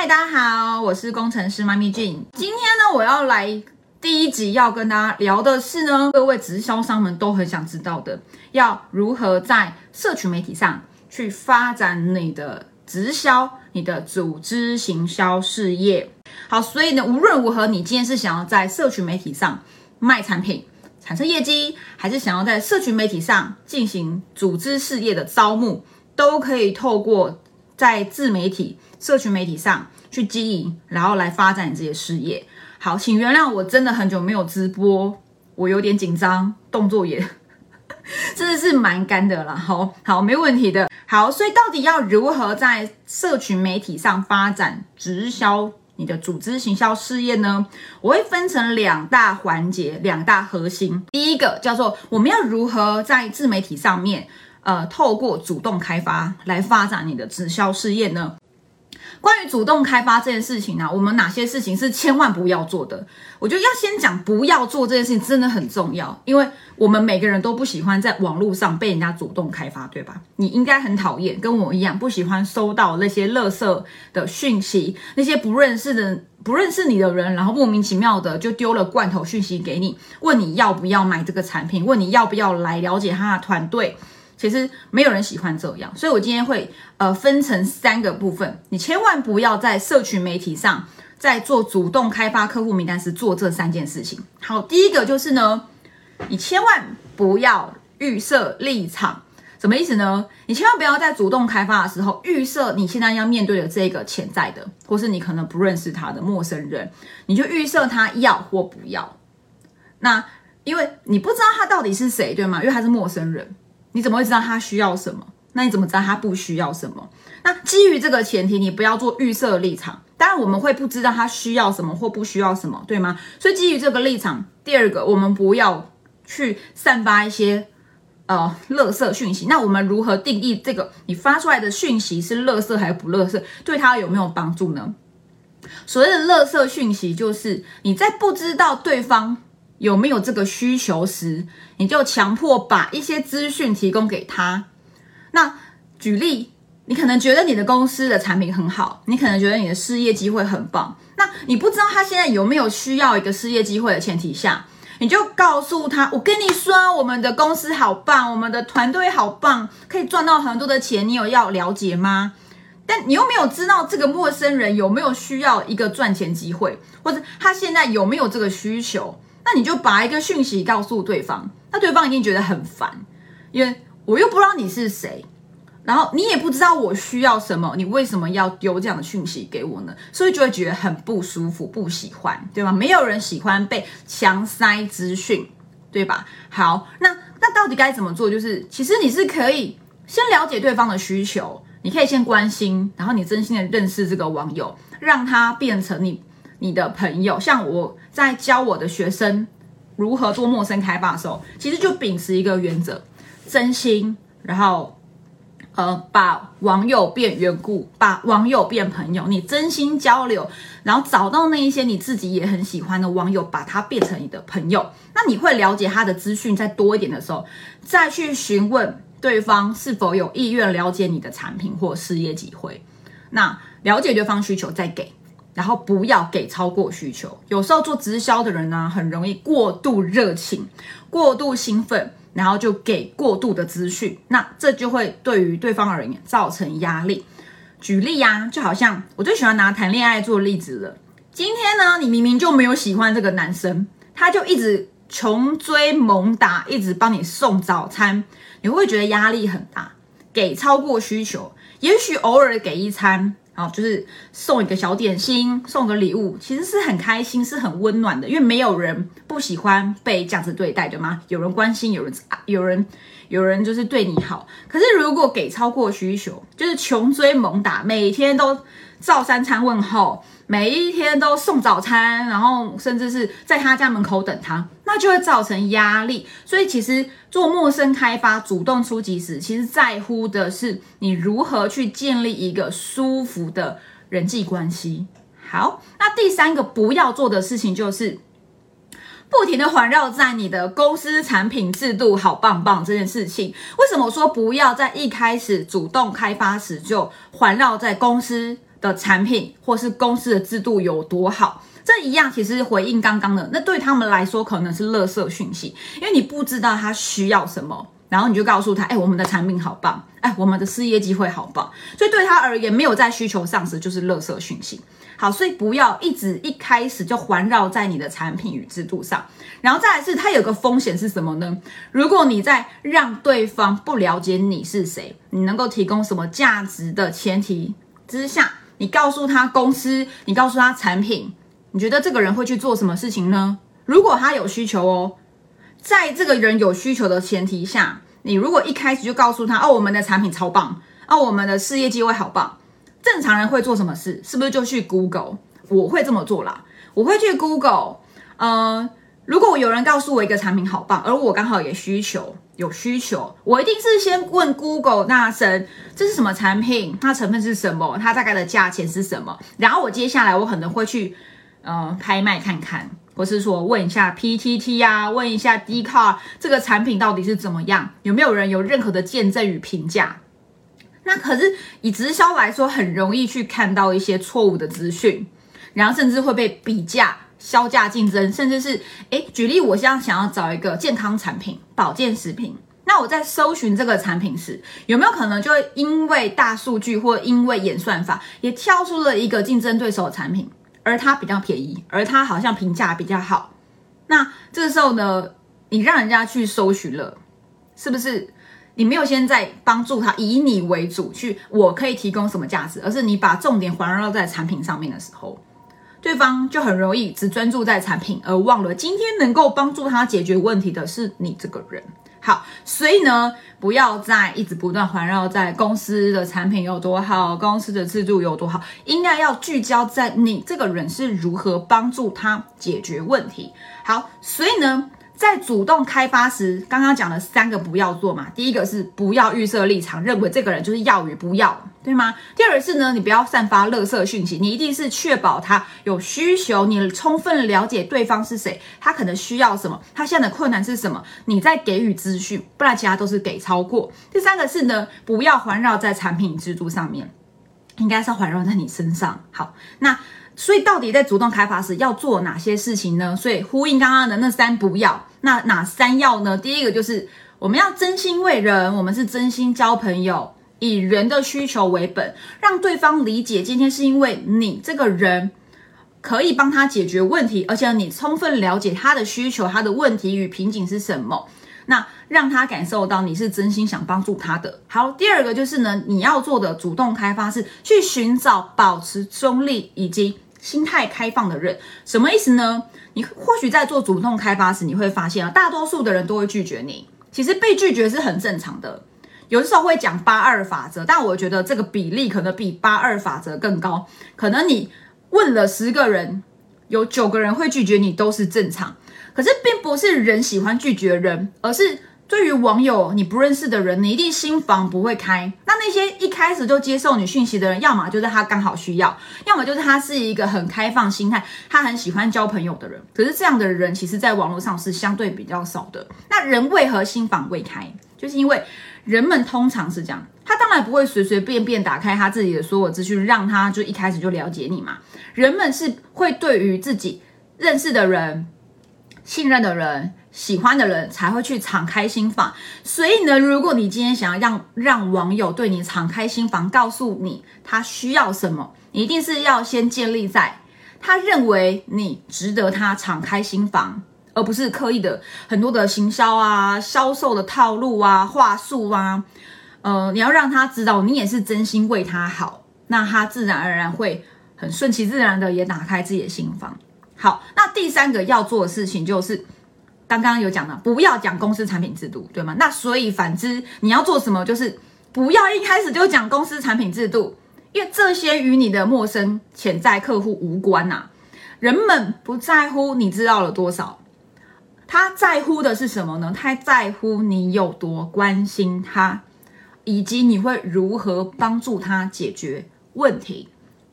嗨，大家好，我是工程师妈咪俊。今天呢，我要来第一集要跟大家聊的是呢，各位直销商们都很想知道的，要如何在社群媒体上去发展你的直销、你的组织行销事业。好，所以呢，无论如何，你今天是想要在社群媒体上卖产品、产生业绩，还是想要在社群媒体上进行组织事业的招募，都可以透过在自媒体、社群媒体上去经营，然后来发展你自己的事业。好，请原谅我真的很久没有直播，我有点紧张，动作也 真的是蛮干的啦。好好，没问题的。好，所以到底要如何在社群媒体上发展直销？你的组织行销事业呢？我会分成两大环节，两大核心。第一个叫做我们要如何在自媒体上面，呃，透过主动开发来发展你的直销事业呢？关于主动开发这件事情呢，我们哪些事情是千万不要做的？我觉得要先讲不要做这件事情真的很重要，因为我们每个人都不喜欢在网络上被人家主动开发，对吧？你应该很讨厌，跟我一样不喜欢收到那些垃圾的讯息，那些不认识的、不认识你的人，然后莫名其妙的就丢了罐头讯息给你，问你要不要买这个产品，问你要不要来了解他的团队。其实没有人喜欢这样，所以我今天会呃分成三个部分，你千万不要在社群媒体上在做主动开发客户名单时做这三件事情。好，第一个就是呢，你千万不要预设立场，什么意思呢？你千万不要在主动开发的时候预设你现在要面对的这个潜在的，或是你可能不认识他的陌生人，你就预设他要或不要。那因为你不知道他到底是谁，对吗？因为他是陌生人。你怎么会知道他需要什么？那你怎么知道他不需要什么？那基于这个前提，你不要做预设立场。当然，我们会不知道他需要什么或不需要什么，对吗？所以基于这个立场，第二个，我们不要去散发一些呃垃圾讯息。那我们如何定义这个你发出来的讯息是垃圾还是不垃圾？对他有没有帮助呢？所谓的垃圾讯息，就是你在不知道对方。有没有这个需求时，你就强迫把一些资讯提供给他。那举例，你可能觉得你的公司的产品很好，你可能觉得你的事业机会很棒。那你不知道他现在有没有需要一个事业机会的前提下，你就告诉他：我跟你说，我们的公司好棒，我们的团队好棒，可以赚到很多的钱。你有要了解吗？但你又没有知道这个陌生人有没有需要一个赚钱机会，或者他现在有没有这个需求。那你就把一个讯息告诉对方，那对方一定觉得很烦，因为我又不知道你是谁，然后你也不知道我需要什么，你为什么要丢这样的讯息给我呢？所以就会觉得很不舒服，不喜欢，对吧？没有人喜欢被强塞资讯，对吧？好，那那到底该怎么做？就是其实你是可以先了解对方的需求，你可以先关心，然后你真心的认识这个网友，让他变成你。你的朋友，像我在教我的学生如何做陌生开发的时候，其实就秉持一个原则：真心，然后呃，把网友变缘故，把网友变朋友。你真心交流，然后找到那一些你自己也很喜欢的网友，把他变成你的朋友。那你会了解他的资讯再多一点的时候，再去询问对方是否有意愿了解你的产品或事业机会。那了解对方需求再给。然后不要给超过需求。有时候做直销的人呢，很容易过度热情、过度兴奋，然后就给过度的资讯，那这就会对于对方而言造成压力。举例呀，就好像我最喜欢拿谈恋爱做例子了。今天呢，你明明就没有喜欢这个男生，他就一直穷追猛打，一直帮你送早餐，你会不会觉得压力很大？给超过需求，也许偶尔给一餐。啊，就是送一个小点心，送个礼物，其实是很开心，是很温暖的。因为没有人不喜欢被这样子对待，对吗？有人关心，有人有人有人就是对你好。可是如果给超过需求，就是穷追猛打，每天都照三餐问候。每一天都送早餐，然后甚至是在他家门口等他，那就会造成压力。所以其实做陌生开发、主动出击时，其实在乎的是你如何去建立一个舒服的人际关系。好，那第三个不要做的事情就是不停的环绕在你的公司产品制度好棒棒这件事情。为什么说不要在一开始主动开发时就环绕在公司？的产品或是公司的制度有多好。这一样其实回应刚刚的，那对他们来说可能是垃圾讯息，因为你不知道他需要什么，然后你就告诉他，哎，我们的产品好棒，哎，我们的事业机会好棒，所以对他而言，没有在需求上时就是垃圾讯息。好，所以不要一直一开始就环绕在你的产品与制度上，然后再来是它有个风险是什么呢？如果你在让对方不了解你是谁，你能够提供什么价值的前提之下，你告诉他公司，你告诉他产品。你觉得这个人会去做什么事情呢？如果他有需求哦，在这个人有需求的前提下，你如果一开始就告诉他哦，我们的产品超棒，哦，我们的事业机会好棒，正常人会做什么事？是不是就去 Google？我会这么做啦，我会去 Google。呃，如果有人告诉我一个产品好棒，而我刚好也需求有需求，我一定是先问 Google 大神这是什么产品，它成分是什么，它大概的价钱是什么，然后我接下来我可能会去。呃，拍卖看看，或是说问一下 PTT 啊，问一下 D car 这个产品到底是怎么样，有没有人有任何的见证与评价？那可是以直销来说，很容易去看到一些错误的资讯，然后甚至会被比价、销价竞争，甚至是诶，举例，我现在想要找一个健康产品、保健食品，那我在搜寻这个产品时，有没有可能就会因为大数据或因为演算法，也跳出了一个竞争对手的产品？而它比较便宜，而它好像评价比较好，那这个时候呢，你让人家去搜寻了，是不是？你没有先在帮助他以你为主去，我可以提供什么价值，而是你把重点环绕在产品上面的时候，对方就很容易只专注在产品，而忘了今天能够帮助他解决问题的是你这个人。好，所以呢，不要再一直不断环绕在公司的产品有多好，公司的制度有多好，应该要聚焦在你这个人是如何帮助他解决问题。好，所以呢。在主动开发时，刚刚讲了三个不要做嘛。第一个是不要预设立场，认为这个人就是要与不要，对吗？第二个是呢，你不要散发垃圾讯息，你一定是确保他有需求，你充分了解对方是谁，他可能需要什么，他现在的困难是什么，你再给予资讯，不然其他都是给超过。第三个是呢，不要环绕在产品制度上面，应该是环绕在你身上。好，那。所以到底在主动开发时要做哪些事情呢？所以呼应刚刚的那三不要，那哪三要呢？第一个就是我们要真心为人，我们是真心交朋友，以人的需求为本，让对方理解今天是因为你这个人可以帮他解决问题，而且你充分了解他的需求、他的问题与瓶颈是什么，那让他感受到你是真心想帮助他的。好，第二个就是呢，你要做的主动开发是去寻找保持中立以及。心态开放的人什么意思呢？你或许在做主动开发时，你会发现啊，大多数的人都会拒绝你。其实被拒绝是很正常的。有的时候会讲八二法则，但我觉得这个比例可能比八二法则更高。可能你问了十个人，有九个人会拒绝你，都是正常。可是并不是人喜欢拒绝人，而是。对于网友，你不认识的人，你一定心房不会开。那那些一开始就接受你讯息的人，要么就是他刚好需要，要么就是他是一个很开放心态，他很喜欢交朋友的人。可是这样的人，其实在网络上是相对比较少的。那人为何心房未开？就是因为人们通常是这样，他当然不会随随便便打开他自己的所有资讯，让他就一开始就了解你嘛。人们是会对于自己认识的人、信任的人。喜欢的人才会去敞开心房，所以呢，如果你今天想要让让网友对你敞开心房，告诉你他需要什么，你一定是要先建立在他认为你值得他敞开心房，而不是刻意的很多的行销啊、销售的套路啊、话术啊，呃，你要让他知道你也是真心为他好，那他自然而然会很顺其自然的也打开自己的心房。好，那第三个要做的事情就是。刚刚有讲了，不要讲公司产品制度，对吗？那所以反之，你要做什么？就是不要一开始就讲公司产品制度，因为这些与你的陌生潜在客户无关呐。人们不在乎你知道了多少，他在乎的是什么呢？他在乎你有多关心他，以及你会如何帮助他解决问题。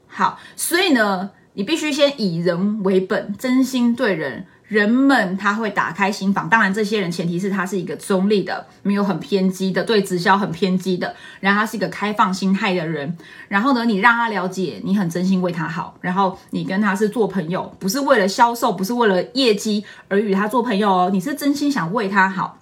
好，所以呢，你必须先以人为本，真心对人。人们他会打开心房，当然这些人前提是他是一个中立的，没有很偏激的，对直销很偏激的，然后他是一个开放心态的人。然后呢，你让他了解你很真心为他好，然后你跟他是做朋友，不是为了销售，不是为了业绩而与他做朋友哦，你是真心想为他好，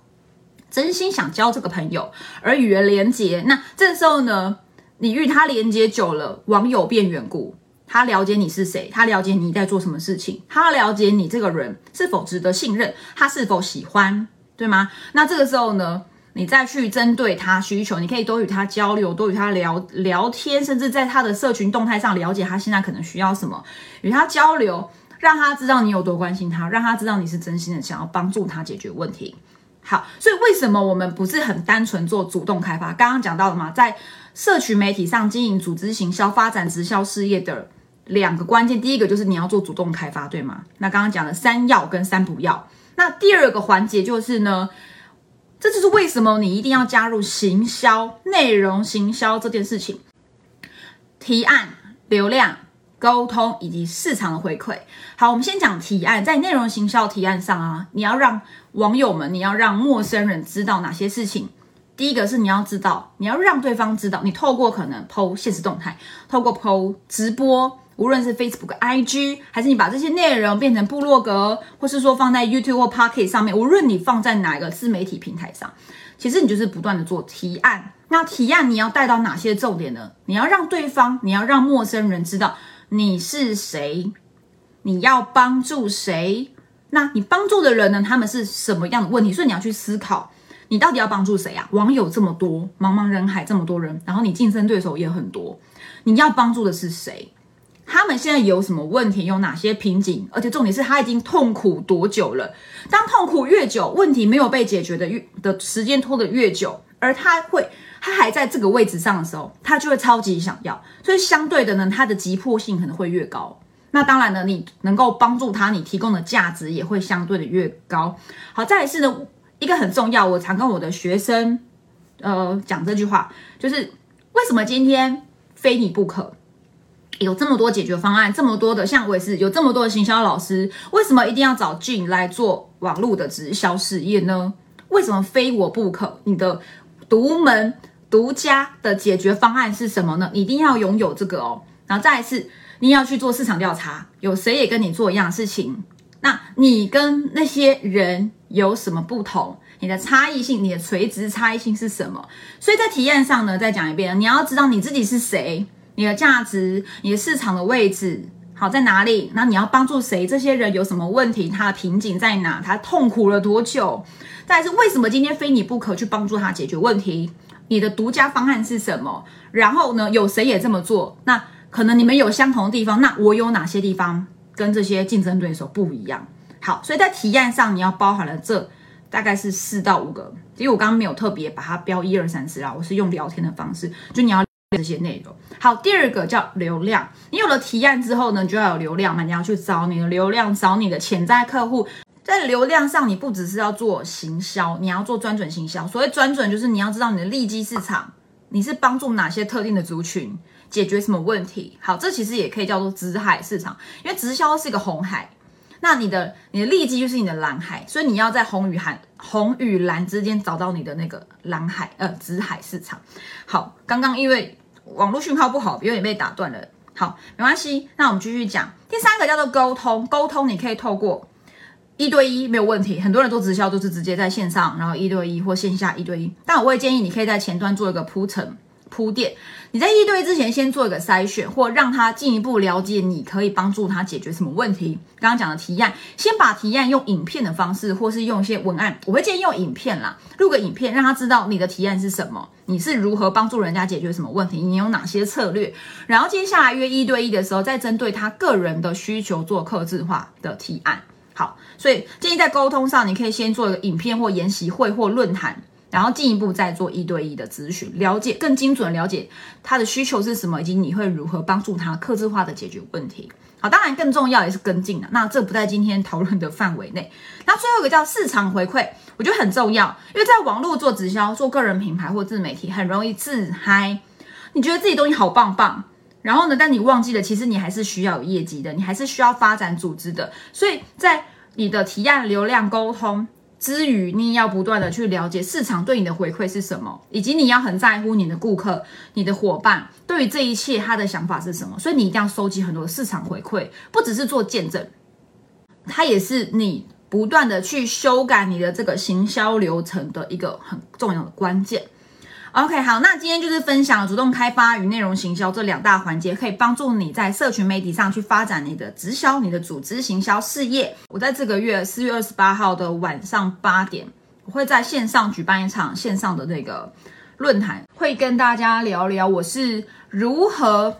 真心想交这个朋友而与人连接。那这时候呢，你与他连接久了，网友变缘故。他了解你是谁，他了解你在做什么事情，他了解你这个人是否值得信任，他是否喜欢，对吗？那这个时候呢，你再去针对他需求，你可以多与他交流，多与他聊聊天，甚至在他的社群动态上了解他现在可能需要什么，与他交流，让他知道你有多关心他，让他知道你是真心的想要帮助他解决问题。好，所以为什么我们不是很单纯做主动开发？刚刚讲到了嘛，在社群媒体上经营组织行销、发展直销事业的。两个关键，第一个就是你要做主动开发，对吗？那刚刚讲的三要跟三不要。那第二个环节就是呢，这就是为什么你一定要加入行销、内容行销这件事情。提案、流量、沟通以及市场的回馈。好，我们先讲提案，在内容行销提案上啊，你要让网友们，你要让陌生人知道哪些事情。第一个是你要知道，你要让对方知道，你透过可能 PO 现实动态，透过 PO 直播。无论是 Facebook、IG，还是你把这些内容变成部落格，或是说放在 YouTube 或 Pocket 上面，无论你放在哪一个自媒体平台上，其实你就是不断的做提案。那提案你要带到哪些重点呢？你要让对方，你要让陌生人知道你是谁，你要帮助谁？那你帮助的人呢？他们是什么样的问题？所以你要去思考，你到底要帮助谁啊？网友这么多，茫茫人海这么多人，然后你竞争对手也很多，你要帮助的是谁？他们现在有什么问题？有哪些瓶颈？而且重点是他已经痛苦多久了？当痛苦越久，问题没有被解决的越的时间拖得越久，而他会他还在这个位置上的时候，他就会超级想要。所以相对的呢，他的急迫性可能会越高。那当然呢，你能够帮助他，你提供的价值也会相对的越高。好，再来是呢，一个很重要，我常跟我的学生呃讲这句话，就是为什么今天非你不可？有这么多解决方案，这么多的，像我也是有这么多的行销老师，为什么一定要找俊来做网络的直销事业呢？为什么非我不可？你的独门独家的解决方案是什么呢？你一定要拥有这个哦。然后再一次，你要去做市场调查，有谁也跟你做一样的事情？那你跟那些人有什么不同？你的差异性，你的垂直差异性是什么？所以在体验上呢，再讲一遍，你要知道你自己是谁。你的价值，你的市场的位置好在哪里？那你要帮助谁？这些人有什么问题？他的瓶颈在哪？他痛苦了多久？再是为什么今天非你不可去帮助他解决问题？你的独家方案是什么？然后呢？有谁也这么做？那可能你们有相同的地方，那我有哪些地方跟这些竞争对手不一样？好，所以在提案上你要包含了这大概是四到五个，因为我刚刚没有特别把它标一二三四啦，我是用聊天的方式，就你要。这些内容好，第二个叫流量。你有了提案之后呢，就要有流量嘛，你要去找你的流量，找你的潜在客户。在流量上，你不只是要做行销，你要做专准行销。所谓专准，就是你要知道你的利基市场，你是帮助哪些特定的族群解决什么问题。好，这其实也可以叫做直海市场，因为直销是一个红海，那你的你的利基就是你的蓝海，所以你要在红与蓝红与蓝之间找到你的那个蓝海呃直海市场。好，刚刚因为。网络讯号不好，有点被打断了。好，没关系。那我们继续讲第三个，叫做沟通。沟通你可以透过一对一没有问题，很多人做直销都是直接在线上，然后一对一或线下一对一。但我会建议你可以在前端做一个铺陈。铺垫，你在一对一之前先做一个筛选，或让他进一步了解你可以帮助他解决什么问题。刚刚讲的提案，先把提案用影片的方式，或是用一些文案，我会建议用影片啦，录个影片，让他知道你的提案是什么，你是如何帮助人家解决什么问题，你有哪些策略。然后接下来约一对一的时候，再针对他个人的需求做客制化的提案。好，所以建议在沟通上，你可以先做一个影片或研习会或论坛。然后进一步再做一对一的咨询，了解更精准了解他的需求是什么，以及你会如何帮助他克制化的解决问题。好，当然更重要也是跟进的，那这不在今天讨论的范围内。那最后一个叫市场回馈，我觉得很重要，因为在网络做直销、做个人品牌或自媒体，很容易自嗨。你觉得自己东西好棒棒，然后呢，但你忘记了，其实你还是需要有业绩的，你还是需要发展组织的。所以在你的提案流量沟通之余，你也要不断的去了解市场对你的回馈是什么，以及你要很在乎你的顾客、你的伙伴对于这一切他的想法是什么。所以你一定要收集很多的市场回馈，不只是做见证，它也是你不断的去修改你的这个行销流程的一个很重要的关键。OK，好，那今天就是分享主动开发与内容行销这两大环节，可以帮助你在社群媒体上去发展你的直销、你的组织行销事业。我在这个月四月二十八号的晚上八点，我会在线上举办一场线上的那个论坛，会跟大家聊聊我是如何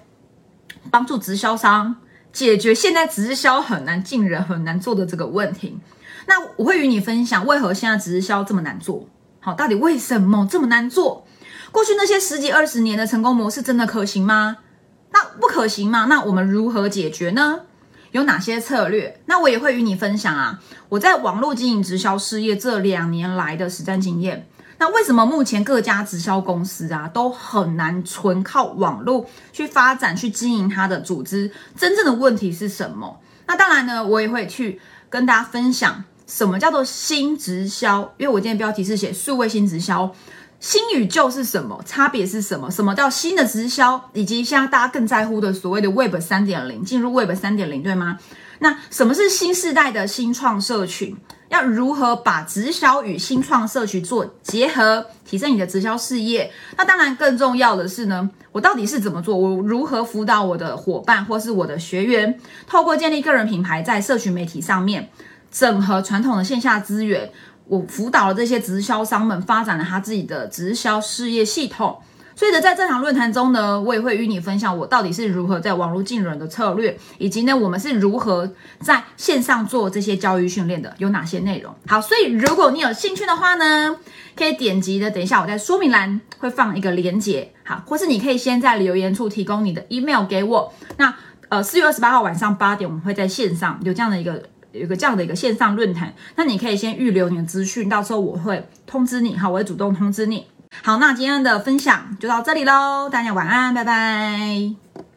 帮助直销商解决现在直销很难进人、很难做的这个问题。那我会与你分享为何现在直销这么难做，好，到底为什么这么难做？过去那些十几二十年的成功模式真的可行吗？那不可行吗？那我们如何解决呢？有哪些策略？那我也会与你分享啊。我在网络经营直销事业这两年来的实战经验。那为什么目前各家直销公司啊都很难纯靠网络去发展、去经营它的组织？真正的问题是什么？那当然呢，我也会去跟大家分享什么叫做新直销，因为我今天标题是写数位新直销。新与旧是什么？差别是什么？什么叫新的直销？以及现在大家更在乎的所谓的 Web 三点零，进入 Web 三点零，对吗？那什么是新时代的新创社群？要如何把直销与新创社群做结合，提升你的直销事业？那当然更重要的是呢，我到底是怎么做？我如何辅导我的伙伴或是我的学员，透过建立个人品牌，在社群媒体上面整合传统的线下资源？我辅导了这些直销商们发展了他自己的直销事业系统，所以呢，在这场论坛中呢，我也会与你分享我到底是如何在网络进人的策略，以及呢，我们是如何在线上做这些教育训练的，有哪些内容。好，所以如果你有兴趣的话呢，可以点击的，等一下我在说明栏会放一个连接，好，或是你可以先在留言处提供你的 email 给我。那呃，四月二十八号晚上八点，我们会在线上有这样的一个。有个这样的一个线上论坛，那你可以先预留你的资讯，到时候我会通知你，好，我会主动通知你。好，那今天的分享就到这里喽，大家晚安，拜拜。